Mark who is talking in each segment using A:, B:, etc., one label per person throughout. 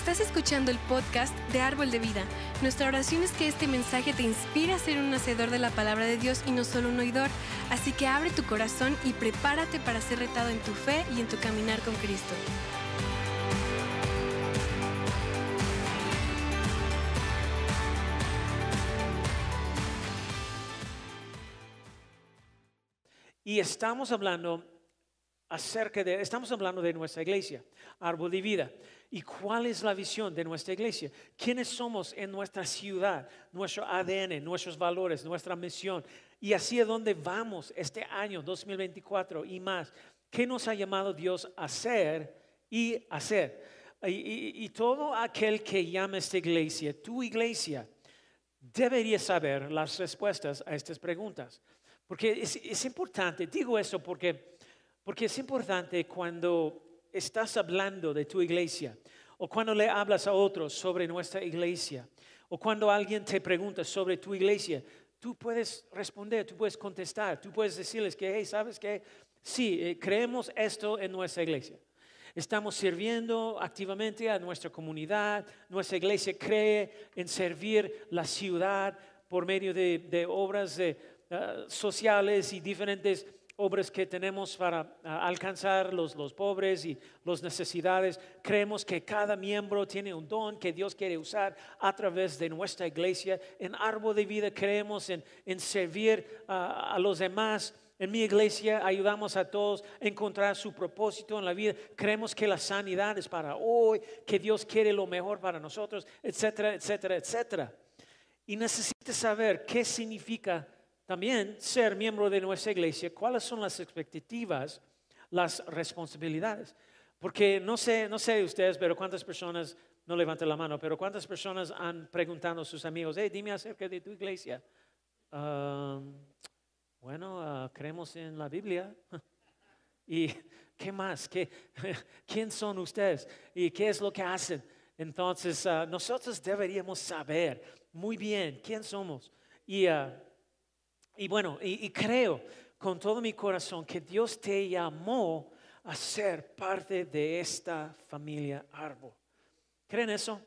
A: Estás escuchando el podcast de Árbol de Vida. Nuestra oración es que este mensaje te inspire a ser un hacedor de la palabra de Dios y no solo un oidor. Así que abre tu corazón y prepárate para ser retado en tu fe y en tu caminar con Cristo.
B: Y estamos hablando acerca de, estamos hablando de nuestra iglesia, árbol de vida. ¿Y cuál es la visión de nuestra iglesia? ¿Quiénes somos en nuestra ciudad? Nuestro ADN, nuestros valores, nuestra misión. Y hacia dónde vamos este año 2024 y más. ¿Qué nos ha llamado Dios a hacer y hacer? Y, todo aquel que llama esta iglesia, tu iglesia, debería saber las respuestas a estas preguntas. Porque es, es importante, digo eso porque, porque es importante cuando estás hablando de tu iglesia o cuando le hablas a otros sobre nuestra iglesia o cuando alguien te pregunta sobre tu iglesia, tú puedes responder, tú puedes contestar, tú puedes decirles que, hey, ¿sabes qué? Sí, eh, creemos esto en nuestra iglesia. Estamos sirviendo activamente a nuestra comunidad. Nuestra iglesia cree en servir la ciudad por medio de, obras eh, sociales y diferentes obras que tenemos para alcanzar los, los pobres y las necesidades. Creemos que cada miembro tiene un don que Dios quiere usar a través de nuestra iglesia. En Árbol de Vida creemos en, en servir a los demás. En mi iglesia ayudamos a todos a encontrar su propósito en la vida. Creemos que la sanidad es para hoy, que Dios quiere lo mejor para nosotros, etcétera, etcétera, etcétera. Y necesitas saber qué significa también ser miembro de nuestra iglesia, cuáles son las expectativas, las responsabilidades. Porque no sé, no sé ustedes, pero cuántas personas, no levanten la mano, pero cuántas personas han preguntado a sus amigos, hey, dime acerca de tu iglesia. bueno, ah, creemos en la Biblia. ¿Y qué más? ¿Qué, ¿Quién son ustedes? ¿Y qué es lo que hacen? Entonces, ah, nosotros deberíamos saber muy bien quién somos. Y uh, y bueno, y, creo con todo mi corazón que Dios te llamó a ser parte de esta familia árbol. ¿Creen eso?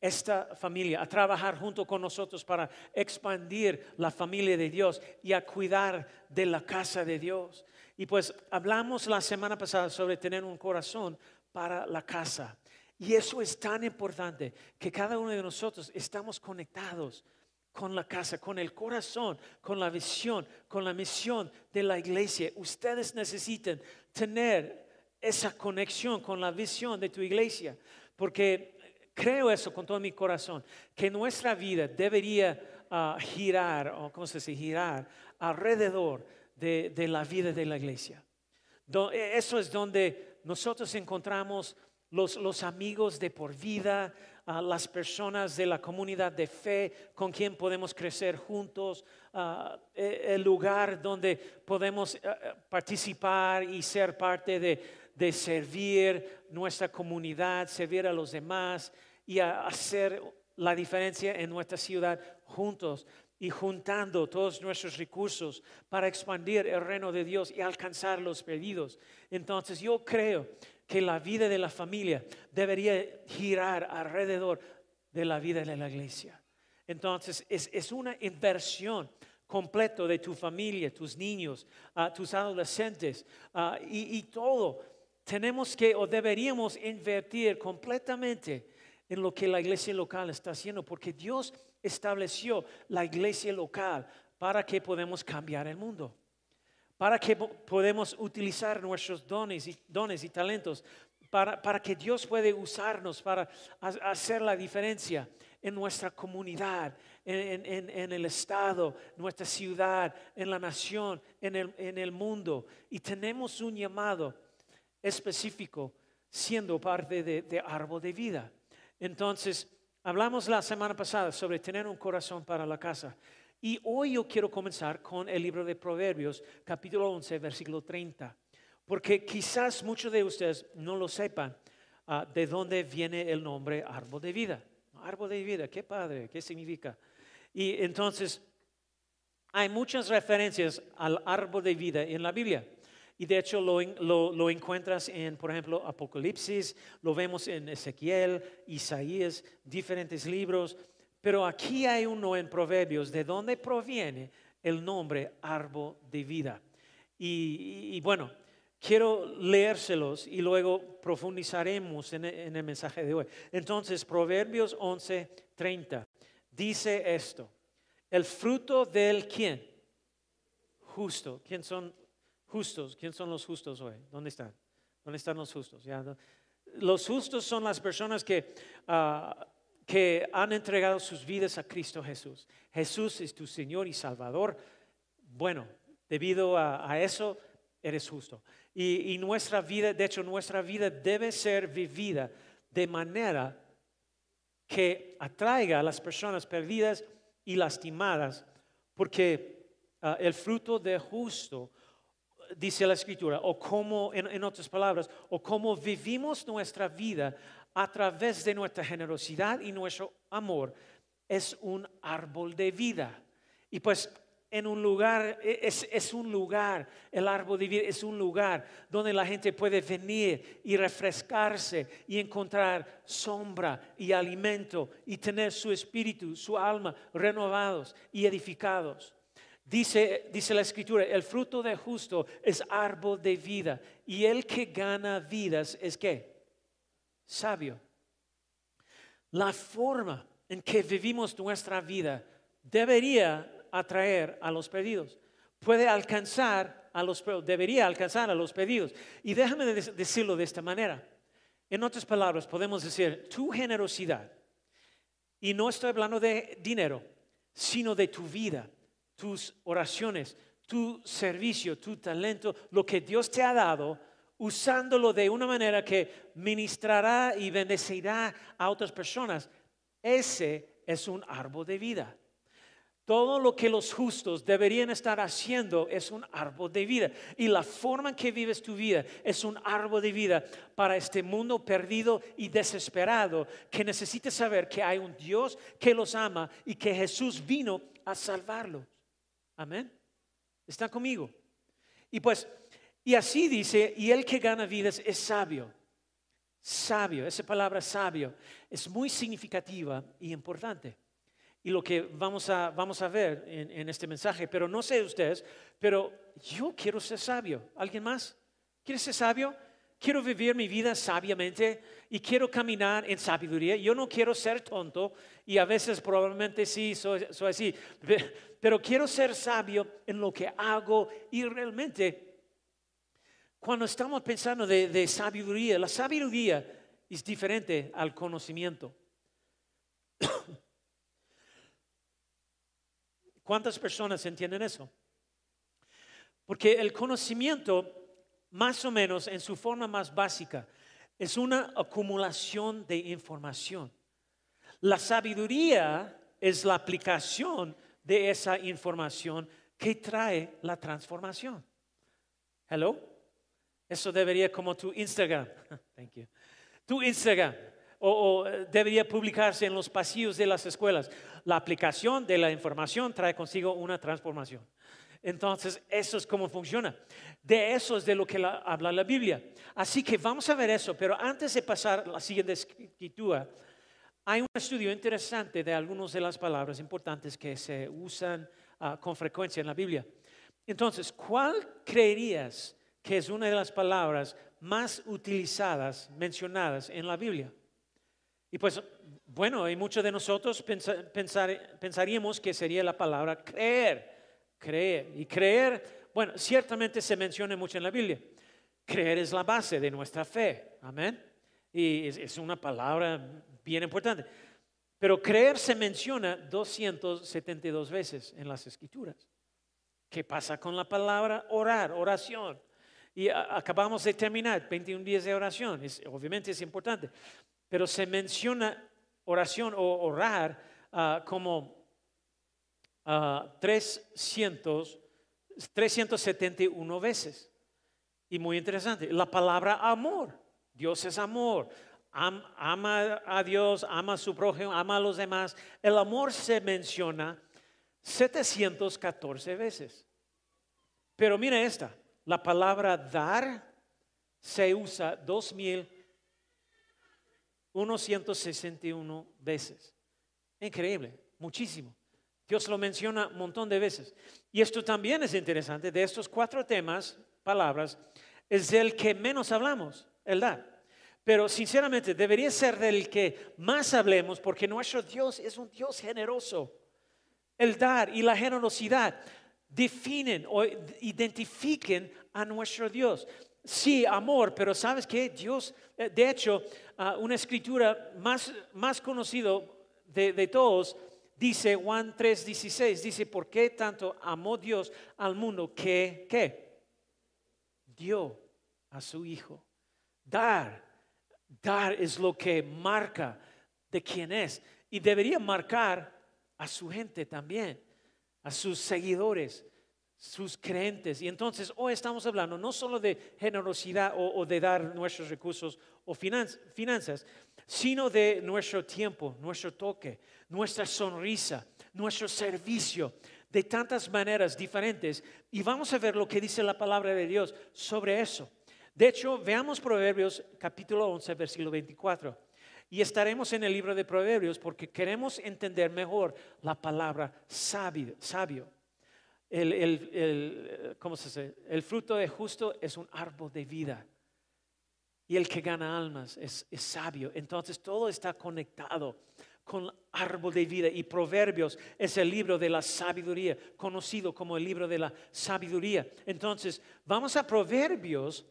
B: Esta familia, a trabajar junto con nosotros para expandir la familia de Dios y a cuidar de la casa de Dios. Y pues hablamos la semana pasada sobre tener un corazón para la casa. Y eso es tan importante que cada uno de nosotros estamos conectados con la casa, con el corazón, con la visión, con la misión de la iglesia. Ustedes necesitan tener esa conexión con la visión de tu iglesia, porque creo eso con todo mi corazón, que nuestra vida debería ah, girar, o cómo se dice, girar alrededor de, la vida de la iglesia. eso es donde nosotros encontramos los, los amigos de por vida, a las personas de la comunidad de fe con quien podemos crecer juntos, e, el lugar donde podemos eh, eh, participar y ser parte de, servir nuestra comunidad, servir a los demás y hacer la diferencia en nuestra ciudad juntos y juntando todos nuestros recursos para expandir el reino de Dios y alcanzar los pedidos. Entonces yo creo que la vida de la familia debería girar alrededor de la vida de la iglesia. Entonces, es, una inversión completa de tu familia, tus niños, uh, tus adolescentes uh, y, y todo. Tenemos que o deberíamos invertir completamente en lo que la iglesia local está haciendo, porque Dios estableció la iglesia local para que podamos cambiar el mundo para que podamos utilizar nuestros dones y, dones y talentos, para, para que Dios puede usarnos para hacer la diferencia en nuestra comunidad, en, en, en, el Estado, nuestra ciudad, en la nación, en el, en el mundo. Y tenemos un llamado específico siendo parte de, de árbol de vida. Entonces, hablamos la semana pasada sobre tener un corazón para la casa. Y hoy yo quiero comenzar con el libro de Proverbios, capítulo 11, versículo 30, porque quizás muchos de ustedes no lo sepan ah, de dónde viene el nombre árbol de vida. Árbol de vida, qué padre, qué significa. Y entonces, hay muchas referencias al árbol de vida en la Biblia. Y de hecho lo, lo- lo encuentras en, por ejemplo, Apocalipsis, lo vemos en Ezequiel, Isaías, diferentes libros. Pero aquí hay uno en Proverbios de donde proviene el nombre árbol de vida. Y, bueno, quiero leérselos y luego profundizaremos en, el mensaje de hoy. Entonces, Proverbios 11, 30 dice esto. El fruto del quién? Justo. ¿Quién son justos? ¿Quién son los justos hoy? ¿Dónde están? ¿Dónde están los justos? Ya, Los justos son las personas que, ah, que han entregado sus vidas a Cristo Jesús. Jesús es tu Señor y Salvador. Bueno, debido a, eso, eres justo. Y, y nuestra vida, de hecho, nuestra vida debe ser vivida de manera que atraiga a las personas perdidas y lastimadas, porque ah, el fruto de justo, dice la escritura, o como, en, en otras palabras, o como vivimos nuestra vida a través de nuestra generosidad y nuestro amor, es un árbol de vida. Y pues en un lugar, e- es, un lugar, el árbol de vida es un lugar donde la gente puede venir y refrescarse y encontrar sombra y alimento y tener su espíritu, su alma renovados y edificados. Dice, dice la escritura, el fruto de justo es árbol de vida y el que gana vidas es qué? Sabio. La forma en que vivimos nuestra vida debería atraer a los perdidos. Puede alcanzar a los debería alcanzar a los perdidos. Y déjame de- decirlo de esta manera. En otras palabras, podemos decir, tu generosidad, y no estoy hablando de dinero, sino de tu vida, tus oraciones, tu servicio, tu talento, lo que Dios te ha dado, usándolo de una manera que ministrará y bendecirá a otras personas. Ese es un árbol de vida. Todo lo que los justos deberían estar haciendo es un árbol de vida. Y la forma en que vives tu vida es un árbol de vida para este mundo perdido y desesperado que necesita saber que hay un Dios que los ama y que Jesús vino a salvarlos. Amén. ¿Están conmigo? Y pues, y así dice, y el que gana vidas es sabio. Sabio, esa palabra sabio es muy significativa y importante. Y lo que vamos a, vamos a ver en, este mensaje, pero no sé ustedes, pero yo quiero ser sabio. ¿Alguien más? ¿Quiere ser sabio? Quiero vivir mi vida sabiamente y quiero caminar en sabiduría. Yo no quiero ser tonto y a veces probablemente sí soy, soy así, pe- pero quiero ser sabio en lo que hago y realmente cuando estamos pensando de, sabiduría, la sabiduría es diferente al conocimiento. ¿Cuántas personas entienden eso? Porque el conocimiento, más o menos en su forma más básica, es una acumulación de información. La sabiduría es la aplicación de esa información que trae la transformación. Hello? Eso debería como tu Instagram. Thank you. Tu Instagram. O, o, debería publicarse en los pasillos de las escuelas. La aplicación de la información trae consigo una transformación. Entonces, eso es cómo funciona. De eso es de lo que la- habla la Biblia. Así que vamos a ver eso, pero antes de pasar a la siguiente escritura, hay un estudio interesante de algunas de las palabras importantes que se usan ah, con frecuencia en la Biblia. Entonces, ¿cuál creerías que es una de las palabras más utilizadas, mencionadas en la Biblia? Y pues, bueno, y muchos de nosotros pensa- pensar- pensaríamos que sería la palabra creer, creer. Y creer, bueno, ciertamente se menciona mucho en la Biblia. Creer es la base de nuestra fe, amén. Y es, es una palabra bien importante. Pero creer se menciona 272 veces en las escrituras. ¿Qué pasa con la palabra orar, oración? Y acabamos de terminar 21 días de oración. Obviamente es importante. Pero se menciona oración o orar ah, como ah, 300, 371 veces. Y muy interesante, la palabra amor. Dios es amor. Am- ama a Dios, ama a su prójimo, ama a los demás. El amor se menciona 714 veces. Pero mira esta, la palabra dar se usa 2161 veces. Increíble, muchísimo. Dios lo menciona un montón de veces. Y esto también es interesante. De estos cuatro temas, palabras, es del que menos hablamos, el dar. Pero sinceramente debería ser del que más hablemos porque nuestro Dios es un Dios generoso. El dar y la generosidad definen o identifiquen a nuestro Dios. Sí, amor, pero ¿sabes qué? Dios, eh, de hecho, ah, una escritura más, más conocido de, de todos dice Juan 3:16, dice, ¿por qué tanto amó Dios al mundo que, ¿qué? Dio a su Hijo. Dar, dar es lo que marca de quién es y debería marcar a su gente también, a sus seguidores, sus creyentes. Y entonces hoy estamos hablando no solo de generosidad o, de dar nuestros recursos o finanzas, sino de nuestro tiempo, nuestro toque, nuestra sonrisa, nuestro servicio, de tantas maneras diferentes. Y vamos a ver lo que dice la palabra de Dios sobre eso. De hecho, veamos Proverbios capítulo 11, versículo 24. Y estaremos en el libro de Proverbios porque queremos entender mejor la palabra sabio. sabio el, el, ¿cómo se dice? el fruto de justo es un árbol de vida. Y el que gana almas es, es sabio. Entonces todo está conectado con el árbol de vida. Y Proverbios es el libro de la sabiduría, conocido como el libro de la sabiduría. Entonces, vamos a Proverbios.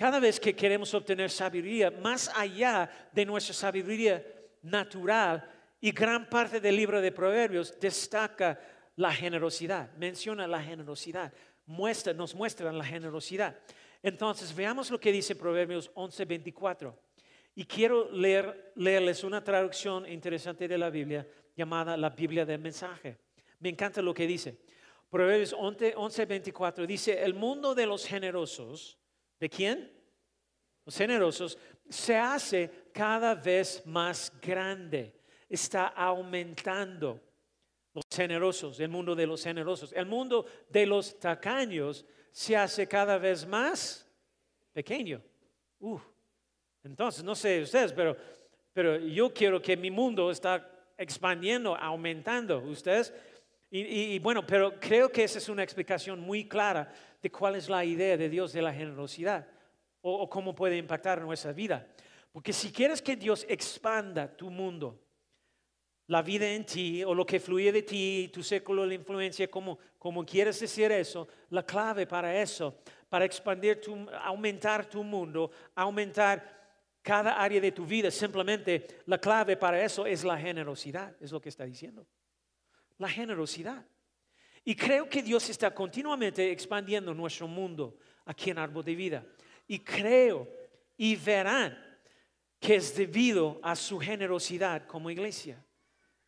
B: Cada vez que queremos obtener sabiduría, más allá de nuestra sabiduría natural, y gran parte del libro de Proverbios destaca la generosidad, menciona la generosidad, muestra, nos muestran la generosidad. Entonces, veamos lo que dice Proverbios 11:24. Y quiero leer, leerles una traducción interesante de la Biblia llamada la Biblia del mensaje. Me encanta lo que dice. Proverbios 11:24 dice, el mundo de los generosos, ¿de quién? Los generosos, se hace cada vez más grande, está aumentando los generosos, el mundo de los generosos. El mundo de los tacaños se hace cada vez más pequeño. entonces, no sé ustedes, pero, pero yo quiero que mi mundo está expandiendo, aumentando. ¿Ustedes? Y, bueno, pero creo que esa es una explicación muy clara de cuál es la idea de Dios de la generosidad o cómo puede impactar nuestra vida. Porque si quieres que Dios expanda tu mundo, la vida en ti o lo que fluye de ti, tu círculo de influencia, como, como quieres decir eso, la clave para eso, para expandir tu, aumentar tu mundo, aumentar cada área de tu vida, simplemente la clave para eso es la generosidad, es lo que está diciendo. La generosidad. Y creo que Dios está continuamente expandiendo nuestro mundo aquí en Árbol de Vida. Y creo y verán que es debido a su generosidad como iglesia.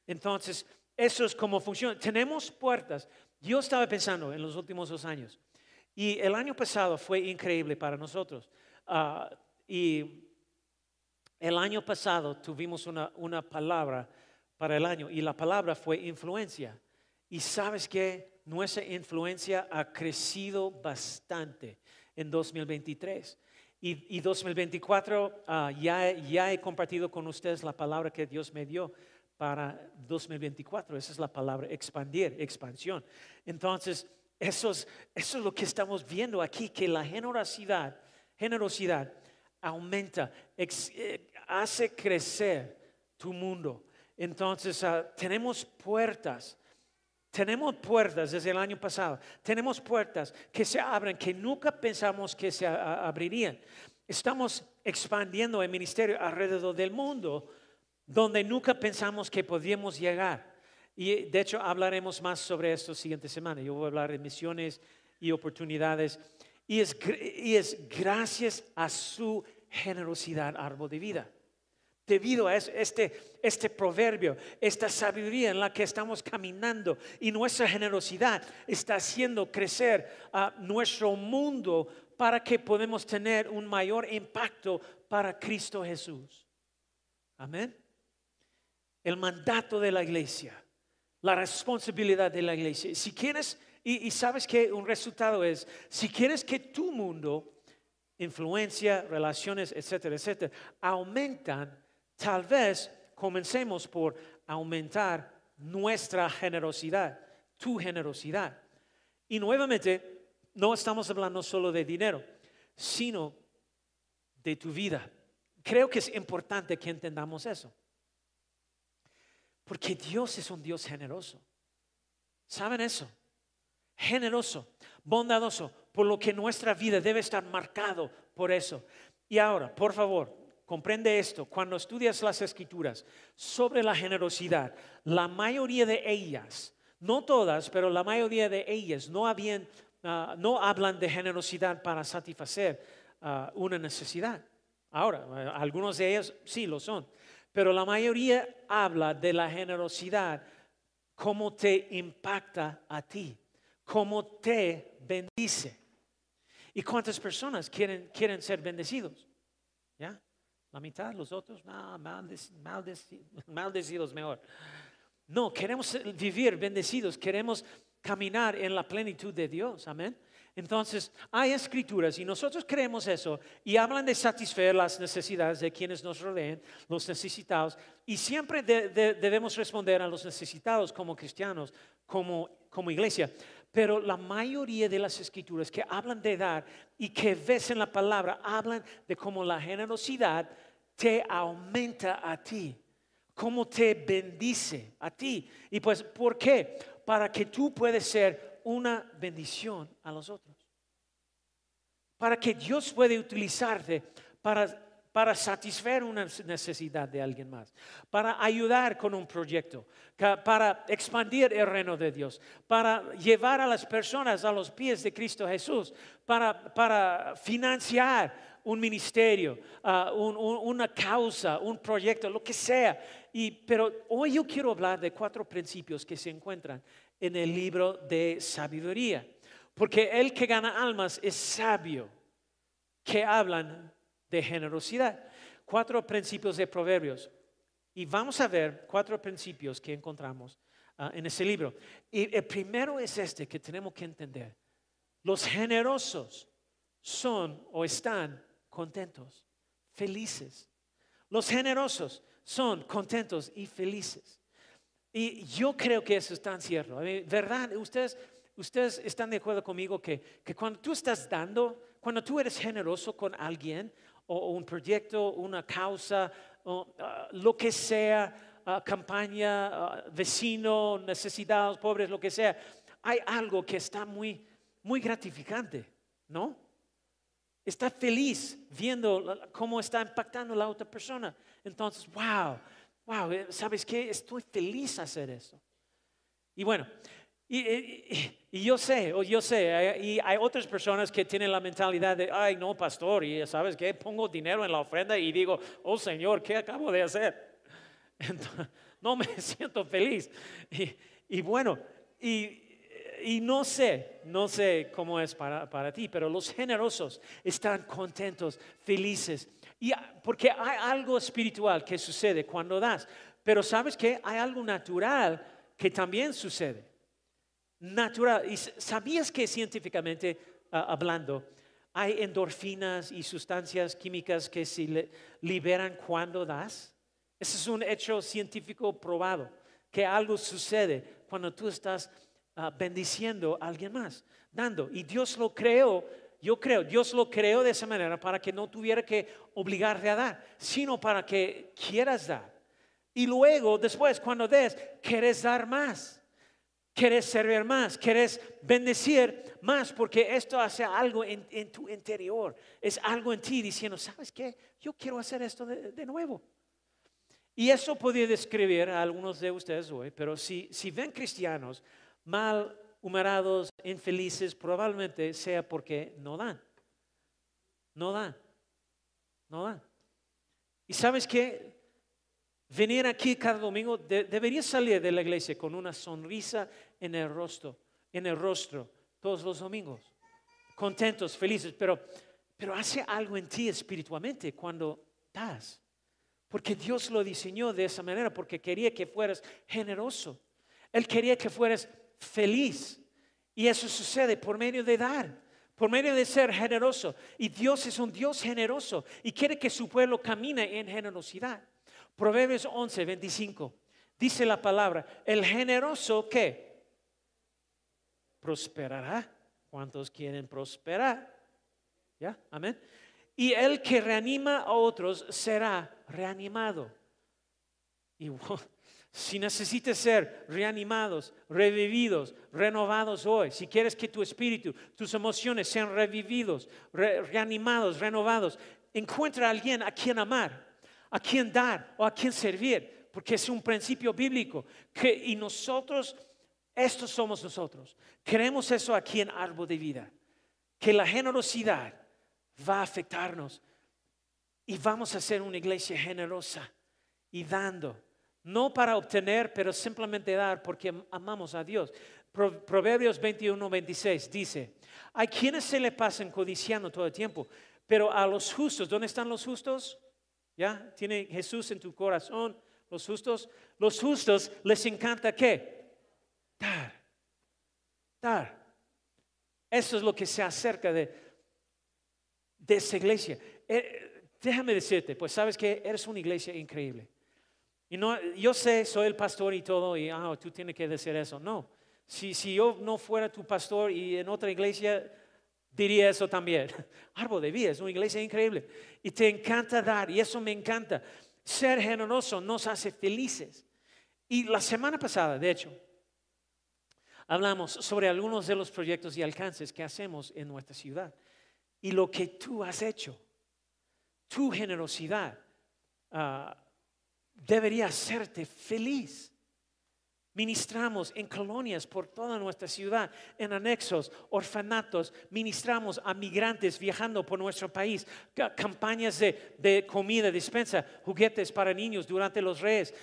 B: Entonces, eso es como funciona. Tenemos puertas. Yo estaba pensando en los últimos dos años y el año pasado fue increíble para nosotros. Ah, y el año pasado tuvimos una, una palabra para el año y la palabra fue influencia. Y sabes que nuestra influencia ha crecido bastante en 2023. Y, y 2024 ah, ya, ya he compartido con ustedes la palabra que Dios me dio para 2024. Esa es la palabra expandir, expansión. Entonces, eso es, eso es lo que estamos viendo aquí, que la generosidad, generosidad aumenta, eh, hace crecer tu mundo. Entonces, ah, tenemos puertas. Tenemos puertas desde el año pasado. Tenemos puertas que se abren que nunca pensamos que se abrirían. Estamos expandiendo el ministerio alrededor del mundo donde nunca pensamos que podíamos llegar. Y de hecho hablaremos más sobre esto siguiente semana. Yo voy a hablar de misiones y oportunidades. Y es, y es gracias a su generosidad, árbol de vida. Debido a este, este proverbio, esta sabiduría en la que estamos caminando y nuestra generosidad está haciendo crecer a nuestro mundo para que podamos tener un mayor impacto para Cristo Jesús. Amén el mandato de la iglesia, la responsabilidad de la iglesia. Si quieres Y, y sabes que un resultado es, si quieres que tu mundo, influencia, relaciones, etcétera, etcétera, aumentan, tal vez comencemos por aumentar nuestra generosidad, tu generosidad. Y nuevamente, no estamos hablando solo de dinero, sino de tu vida. Creo que es importante que entendamos eso. Porque Dios es un Dios generoso. ¿Saben eso? Generoso, bondadoso, por lo que nuestra vida debe estar marcado por eso. Y ahora, por favor, comprende esto. Cuando estudias las escrituras sobre la generosidad, la mayoría de ellas, no todas, pero la mayoría de ellas no, ah, hablan de generosidad para satisfacer ah, una necesidad. Ahora, eh, algunos de ellos sí lo son, pero la mayoría habla de la generosidad, cómo te impacta a ti, cómo te bendice. ¿Y cuántas personas quieren, quieren ser bendecidos? ¿Ya? La mitad, los otros, no, maldecidos mejor. No, queremos vivir bendecidos, queremos caminar en la plenitud de Dios. Amén. Entonces, hay escrituras y nosotros creemos eso y hablan de satisfacer las necesidades de quienes nos rodean, los necesitados, y siempre debemos responder a los necesitados como cristianos, como, como iglesia. Pero la mayoría de las escrituras que hablan de dar y que ves en la palabra, hablan de cómo la generosidad te aumenta a ti, cómo te bendice a ti. Y pues, ¿por qué? Para que tú puedas ser una bendición a los otros. Para que Dios puede utilizarte para, para satisfacer una necesidad de alguien más, para ayudar con un proyecto, para expandir el reino de Dios, para llevar a las personas a los pies de Cristo Jesús, para, para financiar un ministerio, ah, una causa, un proyecto, lo que sea. Y, pero hoy yo quiero hablar de cuatro principios que se encuentran en el libro de sabiduría. Porque el que gana almas es sabio, que hablan de generosidad. Cuatro principios de proverbios. Y vamos a ver cuatro principios que encontramos ah, en ese libro. Y el primero es este que tenemos que entender. Los generosos son o están contentos, felices. Los generosos son contentos y felices. Y yo creo que eso es tan cierto. ¿Verdad? Ustedes, ustedes están de acuerdo conmigo que, cuando tú estás dando, cuando tú eres generoso con alguien o, un proyecto, una causa, o, ah, lo que sea, ah, campaña, uh, vecino, necesidades, pobres, lo que sea, hay algo que está muy, muy gratificante, ¿no? Está feliz viendo cómo está impactando la otra persona. Entonces, wow, wow, eh, ¿sabes qué? Estoy feliz a hacer eso. Y bueno, y, yo sé, yo sé, y hay otras personas que tienen la mentalidad de, ay, no, pastor, y sabes qué, pongo dinero en la ofrenda y digo, oh Señor, ¿qué acabo de hacer? no me siento feliz. Y, bueno, y, y, no sé, no sé cómo es para, para ti, pero los generosos están contentos, felices y porque hay algo espiritual que sucede cuando das. Pero sabes que hay algo natural que también sucede. Natural. ¿Y sabías que científicamente ah, hablando hay endorfinas y sustancias químicas que se liberan cuando das? Ese es un hecho científico probado, que algo sucede cuando tú estás ah, bendiciendo a alguien más, dando. Y Dios lo creó yo creo, Dios lo creó de esa manera para que no tuviera que obligarte a dar, sino para que quieras dar. Y luego, después, cuando des, quieres dar más. Quieres servir más, quieres bendecir más, porque esto hace algo en, tu interior. Es algo en ti diciendo, ¿sabes qué? Yo quiero hacer esto de, de nuevo. Y eso podría describir a algunos de ustedes hoy, pero si, si ven cristianos mal humorados, infelices, probablemente sea porque no dan. No dan. No dan. Y sabes qué? Venir aquí cada domingo debería salir de la iglesia con una sonrisa en el rostro, en el rostro, todos los domingos. Contentos, felices, pero, pero hace algo en ti espiritualmente cuando das. Porque Dios lo diseñó de esa manera, porque quería que fueras generoso. Él quería que fueras feliz. Y eso sucede por medio de dar, por medio de ser generoso. Y Dios es un Dios generoso y quiere que su pueblo camine en generosidad. Proverbios 11, 25. Dice la palabra, el generoso que prosperará. ¿Cuántos quieren prosperar? ¿Ya? Amén. Y el que reanima a otros será reanimado. Y si necesitas ser reanimados, revividos, renovados hoy, si quieres que tu espíritu, tus emociones sean revividos, reanimados, renovados, encuentra a alguien a quien amar, a quien dar o a quien servir, porque es un principio bíblico. Que, y nosotros, estos somos nosotros. Queremos eso aquí en Árbol de Vida, que la generosidad va a afectarnos y vamos a ser una iglesia generosa y dando no para obtener, pero simplemente dar porque amamos a Dios. Proverbios 21, 26 dice, hay quienes se le pasan codiciando todo el tiempo, pero a los justos, ¿dónde están los justos? ¿Ya? ¿Tiene Jesús en tu corazón? Los justos, los justos les encanta qué? Dar. Dar. Eso es lo que se acerca de, de esa iglesia. Eh, déjame decirte, pues sabes que eres una iglesia increíble. Y no, yo sé, soy el pastor y todo, y ah, tú tienes que decir eso. No, si, si yo no fuera tu pastor y en otra iglesia, diría eso también. Árbol de vida es una iglesia increíble. Y te encanta dar, y eso me encanta. Ser generoso nos hace felices. Y la semana pasada, de hecho, hablamos sobre algunos de los proyectos y alcances que hacemos en nuestra ciudad. Y lo que tú has hecho, tu generosidad. Uh, debería hacerte feliz. Ministramos en colonias por toda nuestra ciudad, en anexos, orfanatos, ministramos a migrantes viajando por nuestro país, campañas de, comida, dispensa, juguetes para niños durante los reyes,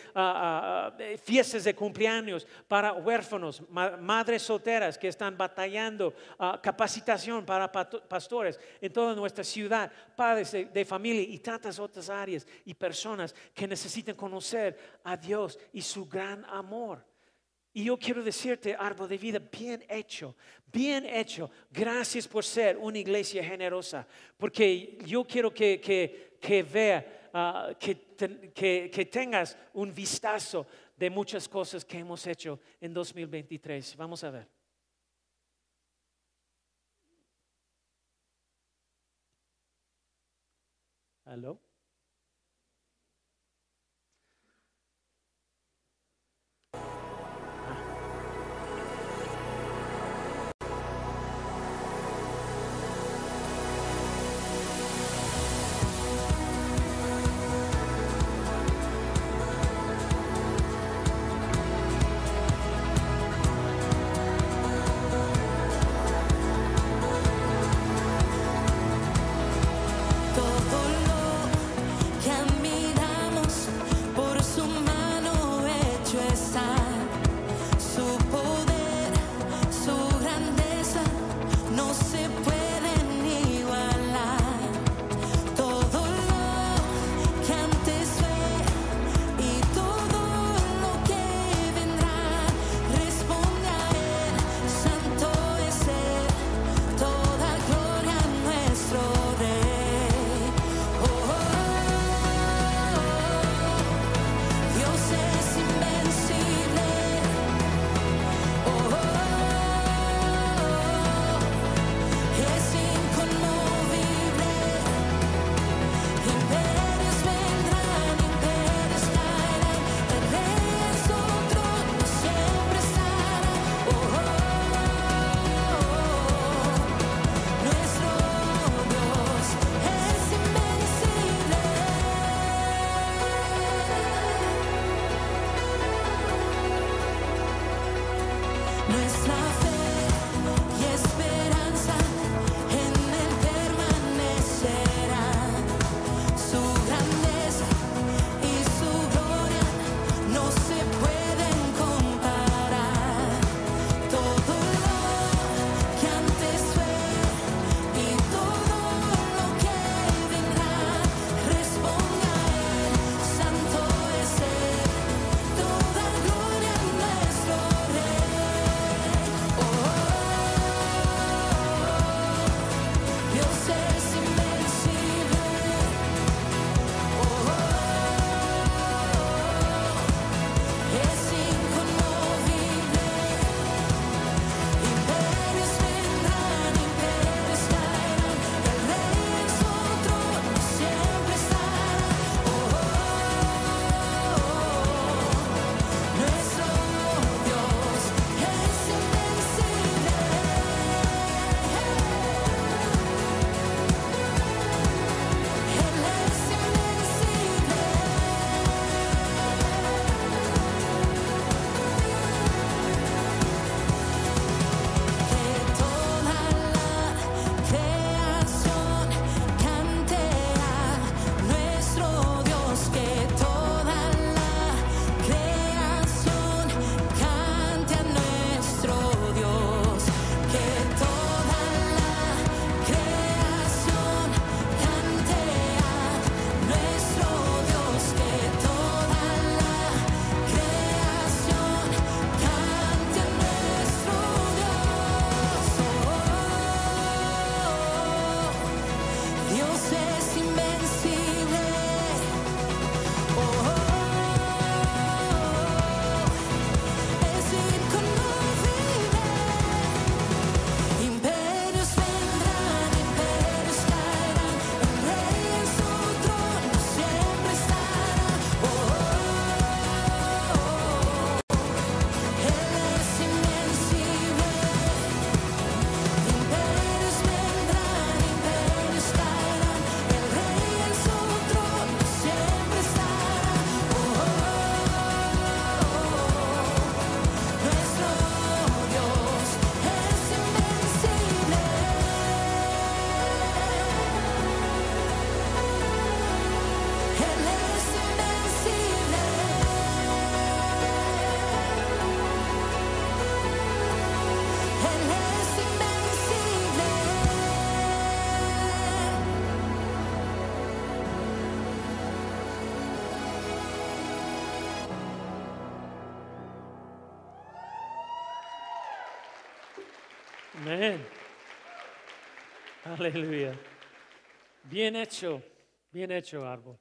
B: fiestas de cumpleaños para huérfanos, madres solteras que están batallando, capacitación para pastores en toda nuestra ciudad, padres de, de familia y tantas otras áreas y personas que necesitan conocer a Dios y su gran amor. Y yo quiero decirte, árbol de vida, bien hecho, bien hecho. Gracias por ser una iglesia generosa, porque yo quiero que, que, vea, ah, que, que tengas un vistazo de muchas cosas que hemos hecho en 2023. Vamos a ver. ¿Aló? Amén. Aleluya. Bien hecho, bien hecho, árbol.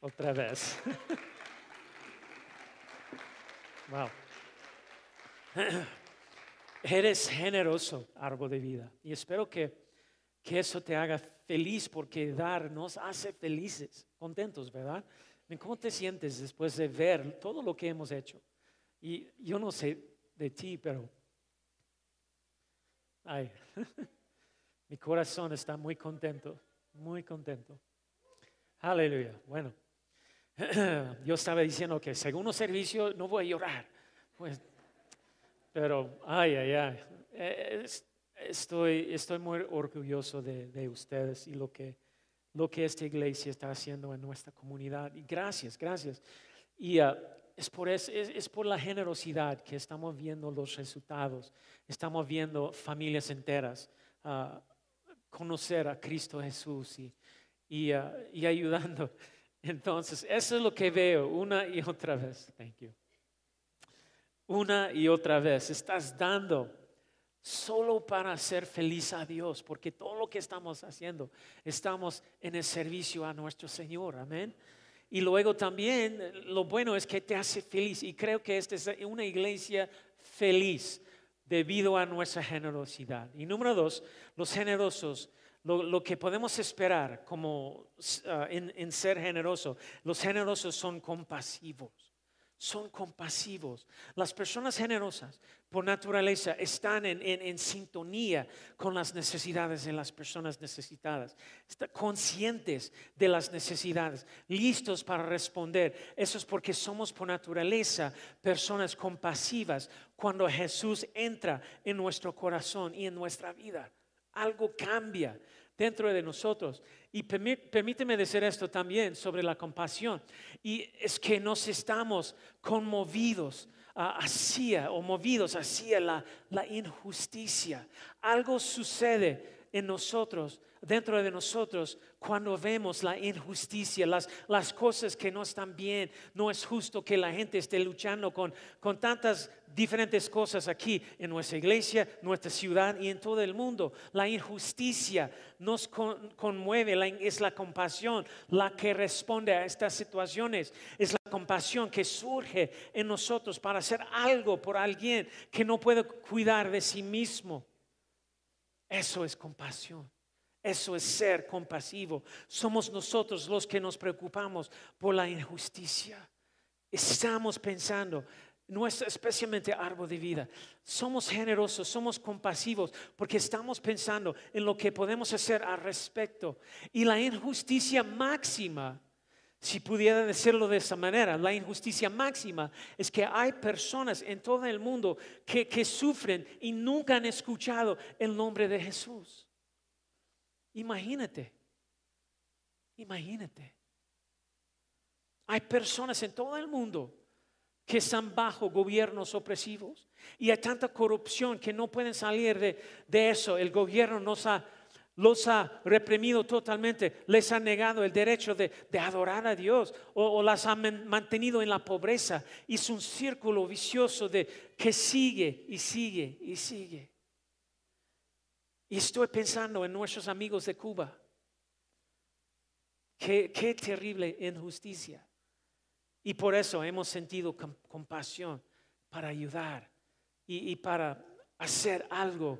B: Otra vez. Wow. Eres generoso, árbol de vida. Y espero que, que eso te haga feliz porque dar nos hace felices, contentos, ¿verdad? ¿Cómo te sientes después de ver todo lo que hemos hecho? Y yo no sé de ti, pero ay, mi corazón está muy contento, muy contento. Aleluya. Bueno, yo estaba diciendo que segundo servicio no voy a llorar. Pues, pero, ay, ay, ay. estoy, estoy muy orgulloso de, ustedes y lo que, lo que esta iglesia está haciendo en nuestra comunidad. Y gracias, gracias. Y ah, es, por es, es, por la generosidad que estamos viendo los resultados. Estamos viendo familias enteras uh, conocer a Cristo Jesús y, y, ah, y ayudando. Entonces, eso es lo que veo una y otra vez. Thank you. Una y otra vez. Estás dando solo para hacer feliz a Dios, porque todo lo que estamos haciendo, estamos en el servicio a nuestro Señor. Amén. Y luego también lo bueno es que te hace feliz. Y creo que esta es una iglesia feliz debido a nuestra generosidad. Y número dos, los generosos lo, que podemos esperar como ah, en, ser generoso, los generosos son compasivos, son compasivos. Las personas generosas por naturaleza están en, sintonía con las necesidades de las personas necesitadas, están conscientes de las necesidades, listos para responder. Eso es porque somos por naturaleza personas compasivas cuando Jesús entra en nuestro corazón y en nuestra vida algo cambia dentro de nosotros. Y permíteme decir esto también sobre la compasión. Y es que nos estamos conmovidos ah, hacia o movidos hacia la, la injusticia. Algo sucede en nosotros dentro de nosotros cuando vemos la injusticia, las, las cosas que no están bien. No es justo que la gente esté luchando con, con tantas diferentes cosas aquí en nuestra iglesia, nuestra ciudad y en todo el mundo. La injusticia nos conmueve, es la compasión la que responde a estas situaciones. Es la compasión que surge en nosotros para hacer algo por alguien que no puede cuidar de sí mismo. Eso es compasión. Eso es ser compasivo. Somos nosotros los que nos preocupamos por la injusticia. Estamos pensando, especialmente árbol de vida, somos generosos, somos compasivos porque estamos pensando en lo que podemos hacer al respecto. Y la injusticia máxima, si pudiera decirlo de esa manera, la injusticia máxima es que hay personas en todo el mundo que, sufren y nunca han escuchado el nombre de Jesús. Imagínate, imagínate. Hay personas en todo el mundo que están bajo gobiernos opresivos y hay tanta corrupción que no pueden salir de, eso. El gobierno nos ha, los ha reprimido totalmente, les ha negado el derecho de, adorar a Dios o, las ha mantenido en la pobreza. Y es un círculo vicioso de que sigue y sigue y sigue. Y estoy pensando en nuestros amigos de Cuba. Qué, terrible injusticia. Y por eso hemos sentido compasión para ayudar y, para hacer algo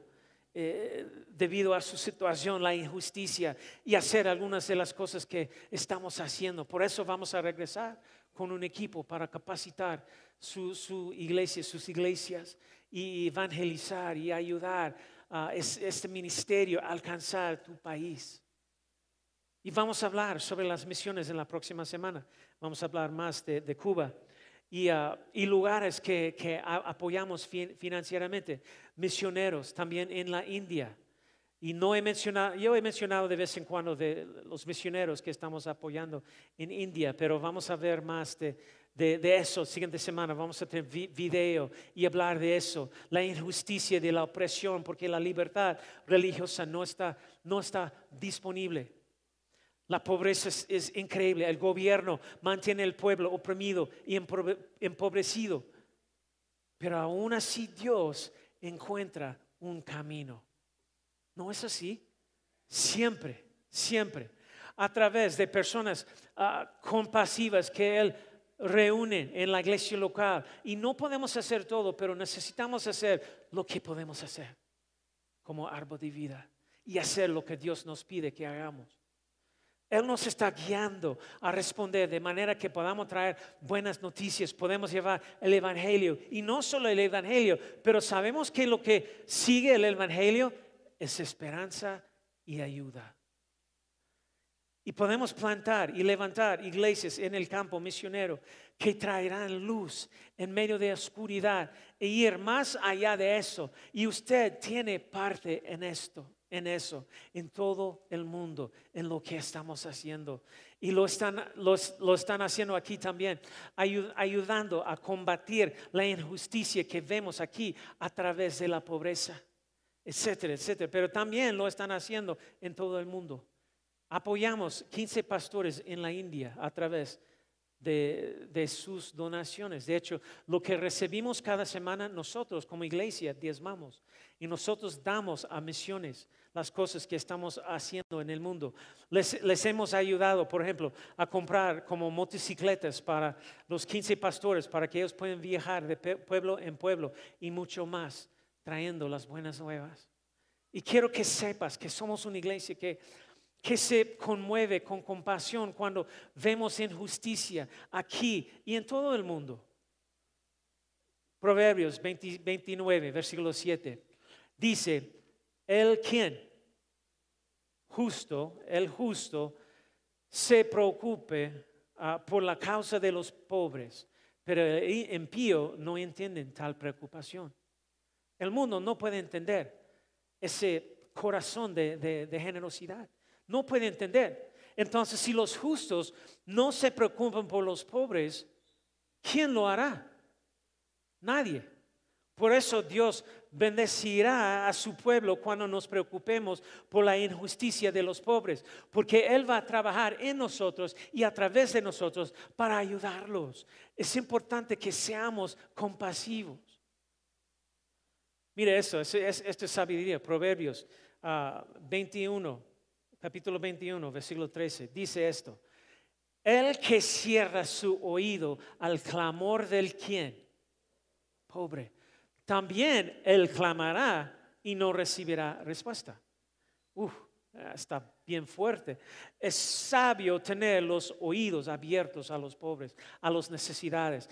B: eh, debido a su situación, la injusticia, y hacer algunas de las cosas que estamos haciendo. Por eso vamos a regresar con un equipo para capacitar su, su iglesia, sus iglesias, y evangelizar y ayudar este ministerio alcanzar tu país. Y vamos a hablar sobre las misiones en la próxima semana. Vamos a hablar más de, Cuba y, ah, y, lugares que, que apoyamos financieramente. Misioneros también en la India. Y no he mencionado, yo he mencionado de vez en cuando de los misioneros que estamos apoyando en India, pero vamos a ver más de, de, eso, siguiente semana vamos a tener video y hablar de eso, la injusticia de la opresión, porque la libertad religiosa no está, no está disponible. La pobreza es, increíble, el gobierno mantiene el pueblo oprimido y empobrecido. Pero aún así Dios encuentra un camino. ¿No es así? Siempre, siempre. A través de personas ah, compasivas que Él reúne en la iglesia local. Y no podemos hacer todo, pero necesitamos hacer lo que podemos hacer como árbol de vida y hacer lo que Dios nos pide que hagamos. Él nos está guiando a responder de manera que podamos traer buenas noticias, podemos llevar el Evangelio. Y no solo el Evangelio, pero sabemos que lo que sigue el Evangelio es esperanza y ayuda. Y podemos plantar y levantar iglesias en el campo misionero que traerán luz en medio de oscuridad e ir más allá de eso. Y usted tiene parte en esto en eso, en todo el mundo, en lo que estamos haciendo. Y lo están, lo están haciendo aquí también, ayudando a combatir la injusticia que vemos aquí a través de la pobreza, etcétera, etcétera. Pero también lo están haciendo en todo el mundo. Apoyamos 15 pastores en la India a través de, de, sus donaciones. De hecho, lo que recibimos cada semana nosotros como iglesia diezmamos y nosotros damos a misiones las cosas que estamos haciendo en el mundo. Les, hemos ayudado, por ejemplo, a comprar como motocicletas para los 15 pastores, para que ellos puedan viajar de pueblo en pueblo y mucho más, trayendo las buenas nuevas. Y quiero que sepas que somos una iglesia que, que se conmueve con compasión cuando vemos injusticia aquí y en todo el mundo. Proverbios 29, versículo 7, dice, el justo, el justo, se preocupe ah, por la causa de los pobres, pero el impío no entiende tal preocupación. El mundo no puede entender ese corazón de generosidad. No puede entender. Entonces, si los justos no se preocupan por los pobres, ¿quién lo hará? Nadie. Por eso Dios bendecirá a su pueblo cuando nos preocupemos por la injusticia de los pobres, porque Él va a trabajar en nosotros y a través de nosotros para ayudarlos. Es importante que seamos compasivos. Mire eso, esto es sabiduría, Proverbios 21, ah, capítulo 21, versículo 13, dice esto. El que cierra su oído al clamor del quien, pobre también él clamará y no recibirá respuesta. Uf, está bien fuerte. Es sabio tener los oídos abiertos a los pobres, a las necesidades,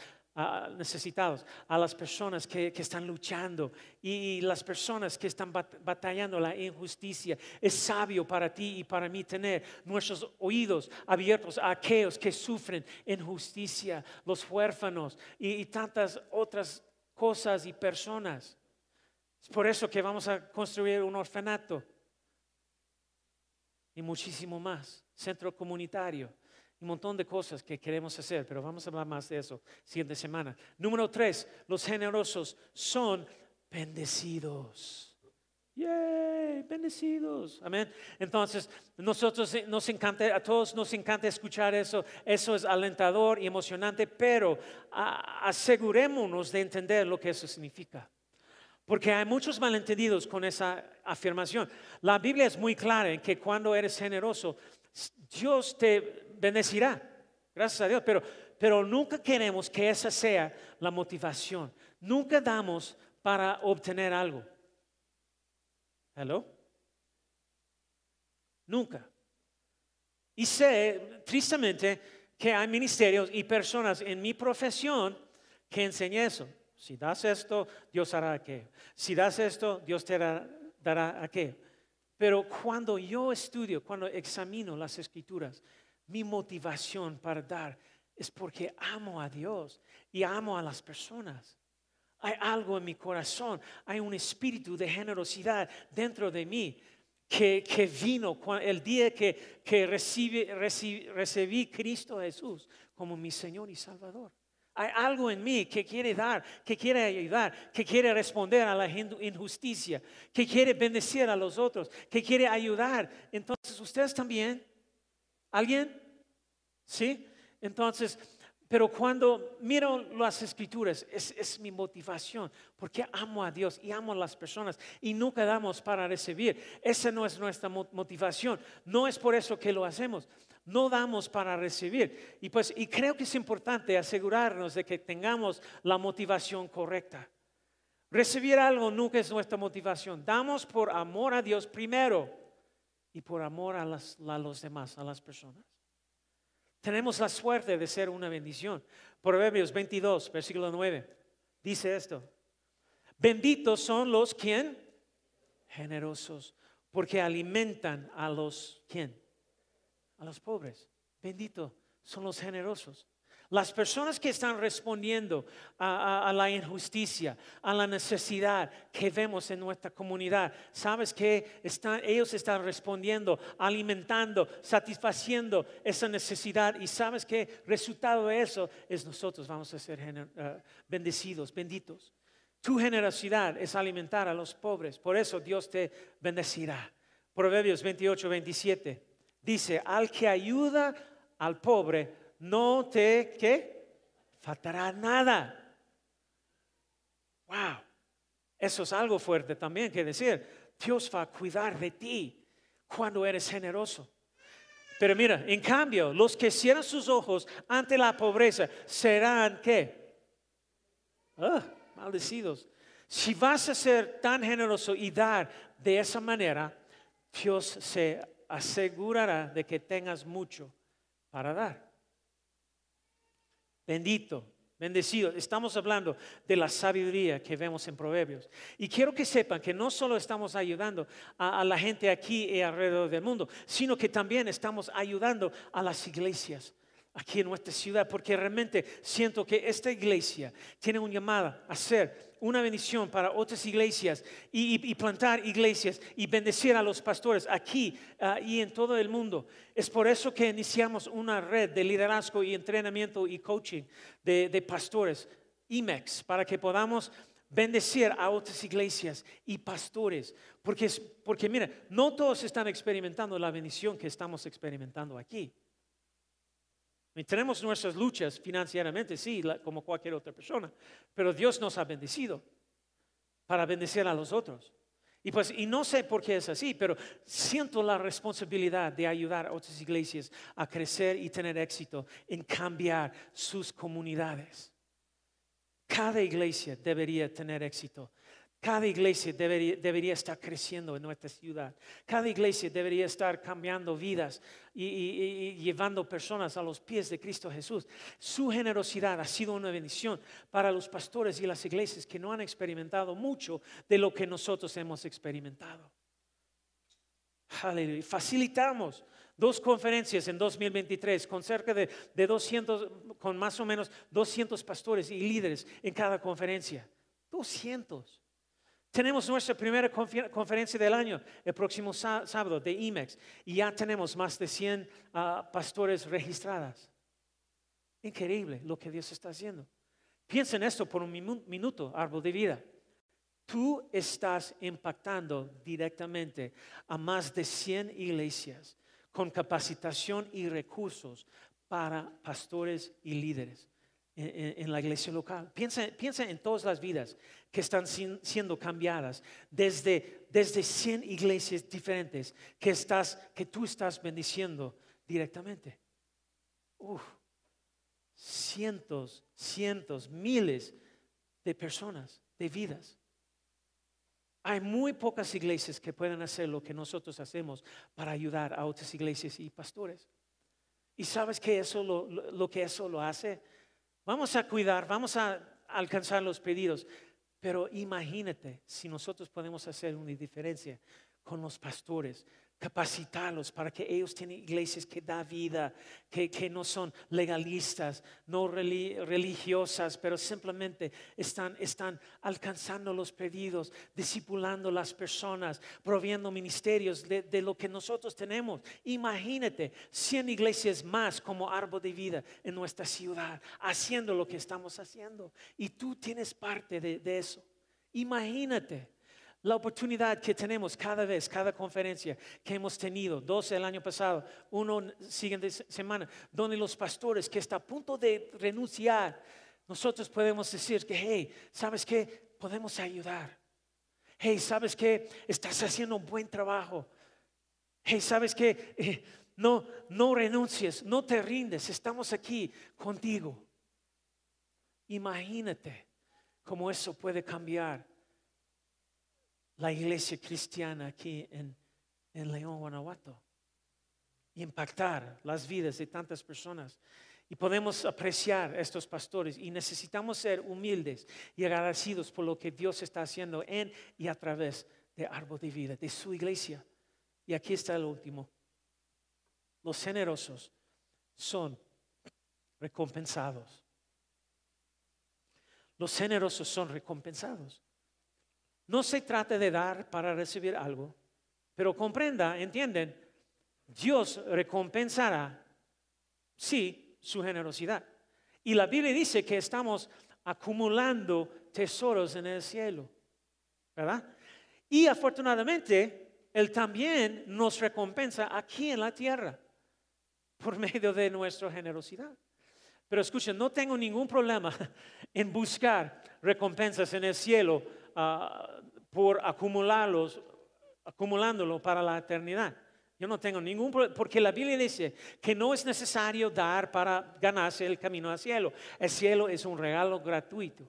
B: necesitados, a las personas que, están luchando y, las personas que están batallando la injusticia. Es sabio para ti y para mí tener nuestros oídos abiertos a aquellos que sufren injusticia, los huérfanos y, y tantas otras cosas y personas. Es por eso que vamos a construir un orfanato y muchísimo más, centro comunitario, un montón de cosas que queremos hacer, pero vamos a hablar más de eso siguiente semana. Número tres, los generosos son bendecidos. ¡Yay! Bendecidos. Amén. Entonces, nosotros nos encanta, a todos nos encanta escuchar eso. Eso es alentador y emocionante, pero asegurémonos de entender lo que eso significa. Porque hay muchos malentendidos con esa afirmación. La Biblia es muy clara en que cuando eres generoso, Dios te bendecirá. Gracias a Dios. Pero, pero nunca queremos que esa sea la motivación. Nunca damos para obtener algo. ¿Hello? Nunca. Y sé, tristemente, que hay ministerios y personas en mi profesión que enseñan eso. Si das esto, Dios hará aquello. Si das esto, Dios te dará, aquello. Pero cuando yo estudio, cuando examino las escrituras, mi motivación para dar es porque amo a Dios y amo a las personas. Hay algo en mi corazón, hay un espíritu de generosidad dentro de mí que, vino el día que, que recibí, recibí Cristo Jesús como mi Señor y Salvador. Hay algo en mí que quiere dar, que quiere ayudar, que quiere responder a la injusticia, que quiere bendecir a los otros, que quiere ayudar. Entonces, ¿ustedes también? ¿Alguien? ¿Sí? Entonces, Pero cuando miro las escrituras, es, es, mi motivación, porque amo a Dios y amo a las personas y nunca damos para recibir. Esa no es nuestra motivación, no es por eso que lo hacemos. No damos para recibir. Y pues y creo que es importante asegurarnos de que tengamos la motivación correcta. Recibir algo nunca es nuestra motivación. Damos por amor a Dios primero y por amor a, a los demás, a las personas. Tenemos la suerte de ser una bendición. Proverbios 22, versículo 9, dice esto. Benditos son los quien generosos, porque alimentan a los quien a los pobres. Bendito son los generosos. Las personas que están respondiendo a, la injusticia, a la necesidad que vemos en nuestra comunidad, sabes que ellos están respondiendo, alimentando, satisfaciendo esa necesidad y sabes que resultado de eso es nosotros vamos a ser eh, bendecidos, benditos. Tu generosidad es alimentar a los pobres, por eso Dios te bendecirá. Proverbios 28, 27 dice, al que ayuda al pobre, no te, ¿qué? Faltará nada. Wow. Eso es algo fuerte también que decir. Dios va a cuidar de ti cuando eres generoso. Pero mira, en cambio, los que cierran sus ojos ante la pobreza serán qué? Ah, maldecidos. Si vas a ser tan generoso y dar de esa manera, Dios se asegurará de que tengas mucho para dar. Bendito, bendecido. Estamos hablando de la sabiduría que vemos en Proverbios. Y quiero que sepan que no solo estamos ayudando a, la gente aquí y alrededor del mundo, sino que también estamos ayudando a las iglesias aquí en nuestra ciudad, porque realmente siento que esta iglesia tiene un llamado a ser una bendición para otras iglesias y, plantar iglesias y bendecir a los pastores aquí ah, y en todo el mundo. Es por eso que iniciamos una red de liderazgo y entrenamiento y coaching de, pastores, IMEX, para que podamos bendecir a otras iglesias y pastores. Porque, porque mira, no todos están experimentando la bendición que estamos experimentando aquí. Tenemos nuestras luchas financieramente, sí, como cualquier otra persona, pero Dios nos ha bendecido para bendecir a los otros. Y pues, y no sé por qué es así, pero siento la responsabilidad de ayudar a otras iglesias a crecer y tener éxito en cambiar sus comunidades. Cada iglesia debería tener éxito cada iglesia debería, estar creciendo en nuestra ciudad. Cada iglesia debería estar cambiando vidas y, llevando personas a los pies de Cristo Jesús. Su generosidad ha sido una bendición para los pastores y las iglesias que no han experimentado mucho de lo que nosotros hemos experimentado. Aleluya. Facilitamos dos conferencias en 2023 con cerca de, de 200, con más o menos 200 pastores y líderes en cada conferencia. 200. Tenemos nuestra primera conferencia del año el próximo sábado de IMEX y ya tenemos más de 100 ah, pastores registradas. Increíble lo que Dios está haciendo. Piensa en esto por un minuto, árbol de vida. Tú estás impactando directamente a más de 100 iglesias con capacitación y recursos para pastores y líderes en, la iglesia local. Piensa, piensa, en todas las vidas que están siendo cambiadas desde, desde 100 iglesias diferentes que, estás, que tú estás bendiciendo directamente. Cientos, cientos, miles de personas, de vidas. Hay muy pocas iglesias que pueden hacer lo que nosotros hacemos para ayudar a otras iglesias y pastores. ¿Y sabes que eso lo que eso lo hace? Vamos a cuidar, vamos a alcanzar los pedidos. Pero imagínate si nosotros podemos hacer una diferencia con los pastores, capacitarlos para que ellos tienen iglesias que da vida, que, que no son legalistas, no religiosas, pero simplemente están, están alcanzando los pedidos, discipulando las personas, proviendo ministerios de, lo que nosotros tenemos. Imagínate 100 iglesias más como árbol de vida en nuestra ciudad, haciendo lo que estamos haciendo. Y tú tienes parte de, de eso. Imagínate La oportunidad que tenemos cada vez, cada conferencia que hemos tenido, dos el año pasado, uno siguiente semana, donde los pastores que están a punto de renunciar, nosotros podemos decir que, hey, ¿sabes qué? Podemos ayudar. Hey, ¿sabes qué? Estás haciendo un buen trabajo. Hey, ¿sabes qué? Eh, no, no renuncies, no te rindes, estamos aquí contigo. Imagínate cómo eso puede cambiar la iglesia cristiana aquí en, León, Guanajuato. Impactar las vidas de tantas personas. Y podemos apreciar a estos pastores y necesitamos ser humildes y agradecidos por lo que Dios está haciendo en y a través de Árbol de Vida, de su iglesia. Y aquí está el último. Los generosos son recompensados. Los generosos son recompensados. No se trata de dar para recibir algo, pero comprenda, entienden, Dios recompensará, sí, su generosidad. Y la Biblia dice que estamos acumulando tesoros en el cielo, ¿verdad? Y afortunadamente, Él también nos recompensa aquí en la tierra por medio de nuestra generosidad. Pero escuchen, no tengo ningún problema en buscar recompensas en el cielo ah, por acumularlos, acumulándolo para la eternidad. Yo no tengo ningún problema, porque la Biblia dice que no es necesario dar para ganarse el camino al cielo. El cielo es un regalo gratuito.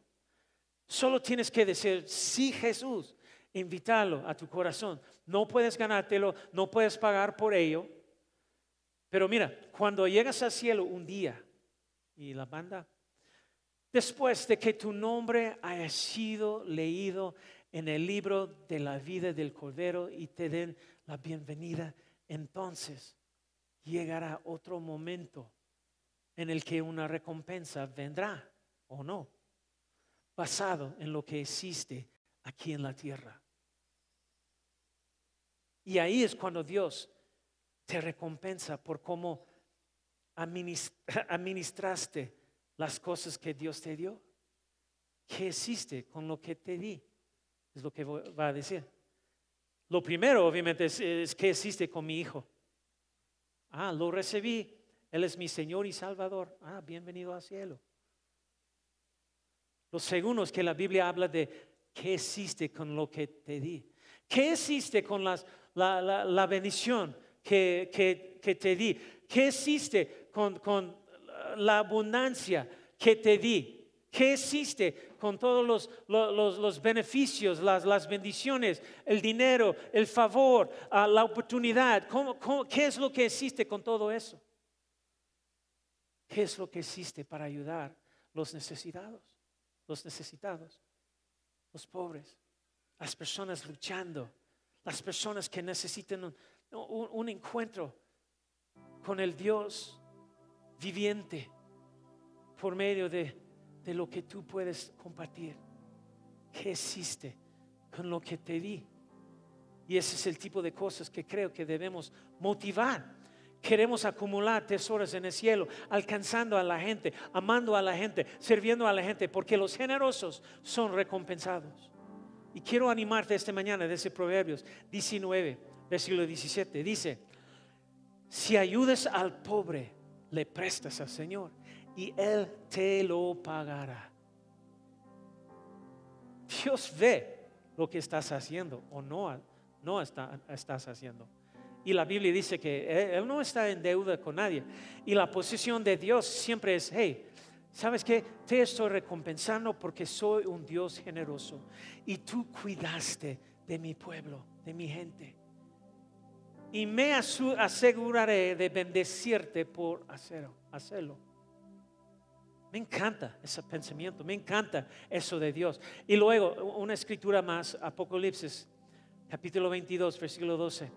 B: Solo tienes que decir, sí Jesús, invitarlo a tu corazón. No puedes ganártelo, no puedes pagar por ello. Pero mira, cuando llegas al cielo un día, y la banda, después de que tu nombre haya sido leído en el libro de la vida del Cordero y te den la bienvenida, entonces llegará otro momento en el que una recompensa vendrá o no, basado en lo que existe aquí en la tierra. Y ahí es cuando Dios te recompensa por cómo administraste las cosas que Dios te dio. ¿Qué hiciste con lo que te di? Es lo que va a decir. Lo primero, obviamente, es, es qué hiciste con mi hijo. Ah, lo recibí. Él es mi Señor y Salvador. Ah, bienvenido al cielo. Lo segundo es que la Biblia habla de qué hiciste con lo que te di. ¿Qué hiciste con las, la, bendición que, que, te di? ¿Qué hiciste con, con la abundancia que te di? ¿Qué hiciste con todos los, beneficios, las, bendiciones, el dinero, el favor, ah, la oportunidad? qué es lo que existe con todo eso? ¿Qué es lo que existe para ayudar los necesitados, los necesitados, los pobres, las personas luchando, las personas que necesitan un encuentro con el Dios viviente por medio de de lo que tú puedes compartir. ¿Qué hiciste con lo que te di? Y ese es el tipo de cosas que creo que debemos motivar. Queremos acumular tesoros en el cielo, alcanzando a la gente, amando a la gente, sirviendo a la gente, porque los generosos son recompensados. Y quiero animarte esta mañana de ese Proverbios 19, versículo 17. Dice, si ayudas al pobre, le prestas al Señor y Él te lo pagará. Dios ve lo que estás haciendo o no, no estás haciendo. Y la Biblia dice que él, no está en deuda con nadie. Y la posición de Dios siempre es, hey, ¿sabes qué? Te estoy recompensando porque soy un Dios generoso. Y tú cuidaste de mi pueblo, de mi gente. Y me aseguraré de bendecirte por hacerlo. Me encanta ese pensamiento, me encanta eso de Dios. Y luego una escritura más, Apocalipsis, capítulo 22, versículo 12.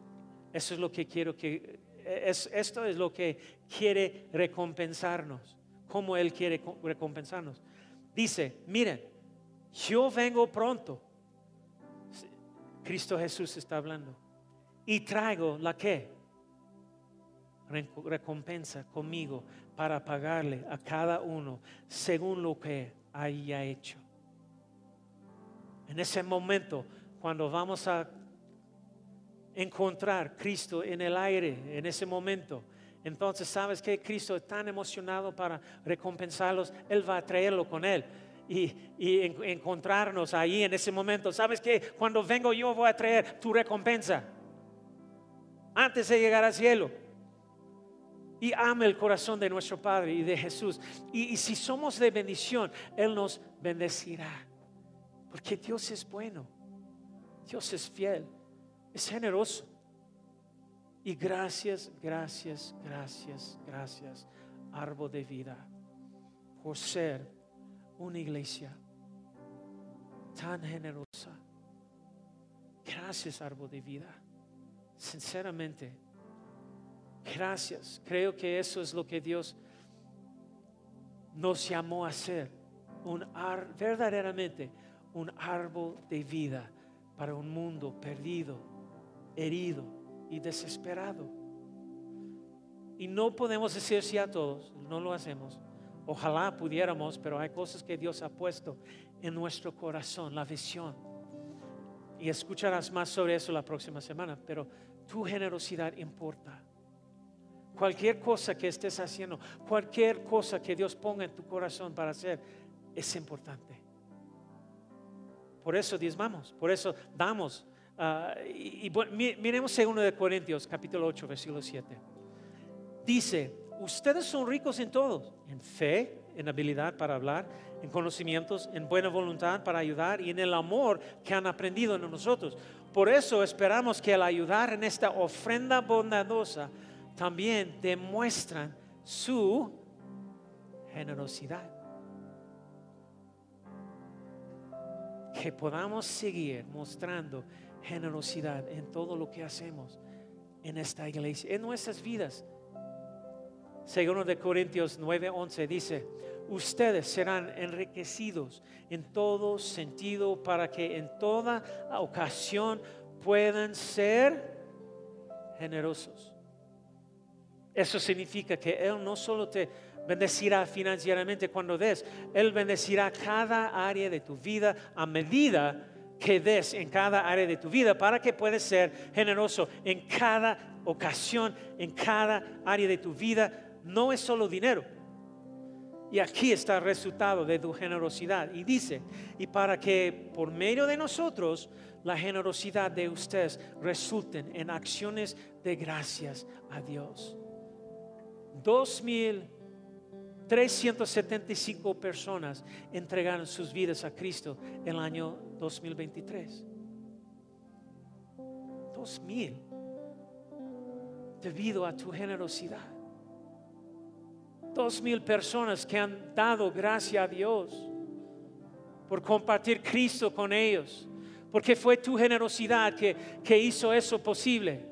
B: Eso es lo que quiero que, es, esto es lo que quiere recompensarnos, como Él quiere recompensarnos. Dice, miren, yo vengo pronto. Cristo Jesús está hablando. Y traigo la que? Recompensa conmigo para pagarle a cada uno según lo que haya hecho. En ese momento, cuando vamos a encontrar Cristo en el aire en ese momento. Entonces, ¿sabes que Cristo es tan emocionado para recompensarlos? Él va a traerlo con Él y, encontrarnos ahí en ese momento. ¿Sabes que Cuando vengo yo voy a traer tu recompensa antes de llegar al cielo. Y ama el corazón de nuestro Padre y de Jesús. y si somos de bendición, Él nos bendecirá. Porque Dios es bueno. Dios es fiel. Es generoso. Y gracias, gracias, gracias, gracias, árbol de vida, por ser una iglesia tan generosa. Gracias, árbol de vida. Sinceramente, gracias. Creo que eso es lo que Dios nos llamó a hacer. Un verdaderamente un árbol de vida para un mundo perdido, herido y desesperado. Y no podemos decir sí a todos, no lo hacemos. Ojalá pudiéramos, pero hay cosas que Dios ha puesto en nuestro corazón, la visión. Y escucharás más sobre eso la próxima semana, pero tu generosidad importa. Cualquier cosa que estés haciendo, cualquier cosa que Dios ponga en tu corazón para hacer, es importante. Por eso diezmamos, por eso damos. Ah, y, miremos 2 de Corintios, capítulo 8, versículo 7. Dice, ustedes son ricos en todo, en fe, en habilidad para hablar, en conocimientos, en buena voluntad para ayudar y en el amor que han aprendido en nosotros. Por eso esperamos que al ayudar en esta ofrenda bondadosa, también demuestran su generosidad. que podamos seguir mostrando generosidad en todo lo que hacemos en esta iglesia, en nuestras vidas. Segundo de Corintios 9:11 dice, ustedes serán enriquecidos en todo sentido para que en toda ocasión puedan ser generosos. Eso significa que Él no solo te bendecirá financieramente cuando des. Él bendecirá cada área de tu vida a medida que des en cada área de tu vida para que puedas ser generoso en cada ocasión, en cada área de tu vida. No es solo dinero. Y aquí está el resultado de tu generosidad. Y dice, y para que por medio de nosotros la generosidad de ustedes resulten en acciones de gracias a Dios. Dos mil 375 personas entregaron sus vidas a Cristo en el año 2023. 2000 debido a tu generosidad. Dos mil personas que han dado gracia a Dios por compartir Cristo con ellos, porque fue tu generosidad que, que hizo eso posible.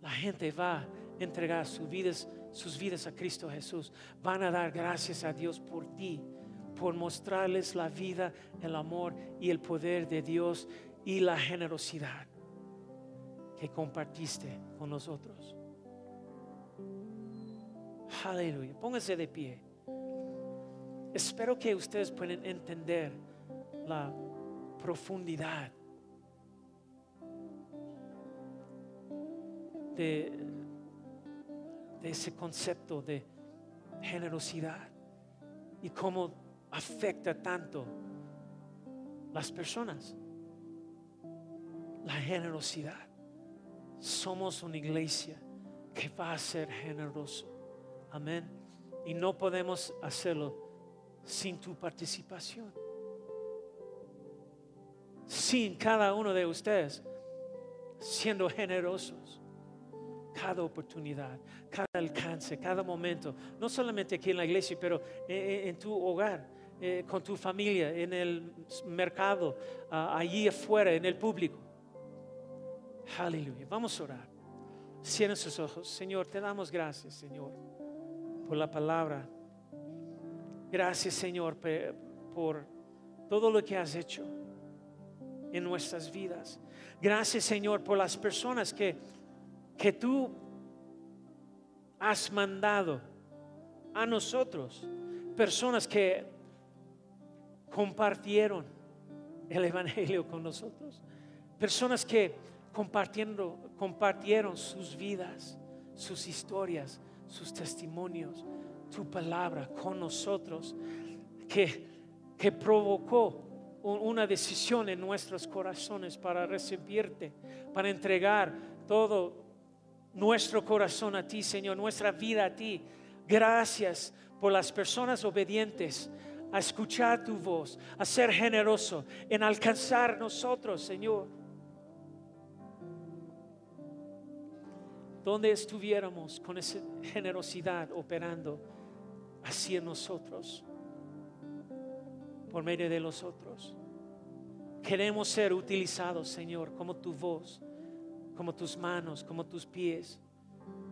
B: La gente va entregar sus vidas, sus vidas a Cristo Jesús, van a dar gracias a Dios por ti, por mostrarles la vida, el amor y el poder de Dios y la generosidad que compartiste con nosotros. Aleluya. Pónganse de pie. Espero que ustedes puedan entender la profundidad de de ese concepto de generosidad y cómo afecta tanto las personas. La generosidad. Somos una iglesia que va a ser generoso. Amén. Y no podemos hacerlo sin tu participación. Sin cada uno de ustedes siendo generosos cada oportunidad, cada alcance, cada momento, no solamente aquí en la iglesia, pero en, tu hogar, eh, con tu familia, en el mercado, allí afuera, en el público. Aleluya. Vamos a orar. Cierren sus ojos. Señor, te damos gracias, Señor, por la palabra. Gracias, Señor, por todo lo que has hecho en nuestras vidas. Gracias, Señor, por las personas que que tú has mandado a nosotros, personas que compartieron el Evangelio con nosotros. Personas que compartiendo, compartieron sus vidas, sus historias, sus testimonios, tu palabra con nosotros, que, que provocó una decisión en nuestros corazones para recibirte, para entregar todo nuestro corazón a ti, Señor, nuestra vida a ti. Gracias por las personas obedientes a escuchar tu voz, a ser generoso, en alcanzar nosotros, Señor. Donde estuviéramos con esa generosidad operando en nosotros, por medio de los otros. Queremos ser utilizados, Señor, como tu voz, como tus manos, como tus pies,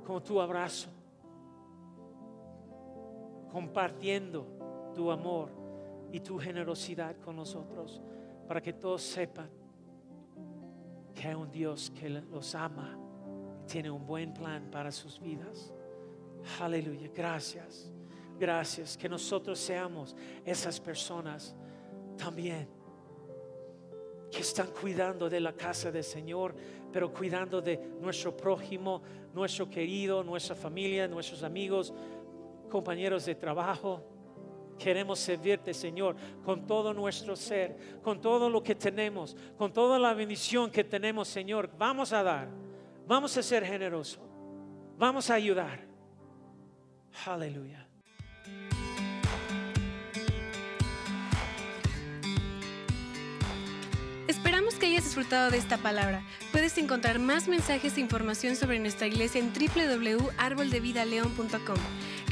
B: como tu abrazo, compartiendo tu amor y tu generosidad con nosotros, para que todos sepan que hay un Dios que los ama tiene un buen plan para sus vidas. Aleluya, gracias, gracias, que nosotros seamos esas personas también que están cuidando de la casa del Señor, pero cuidando de nuestro prójimo, nuestro querido, nuestra familia, nuestros amigos, compañeros de trabajo. Queremos servirte, Señor, con todo nuestro ser, con todo lo que tenemos, con toda la bendición que tenemos, Señor. Vamos a dar, vamos a ser generosos, vamos a ayudar. Aleluya.
A: que hayas disfrutado de esta palabra. Puedes encontrar más mensajes e información sobre nuestra iglesia en www.arboldevidaleon.com.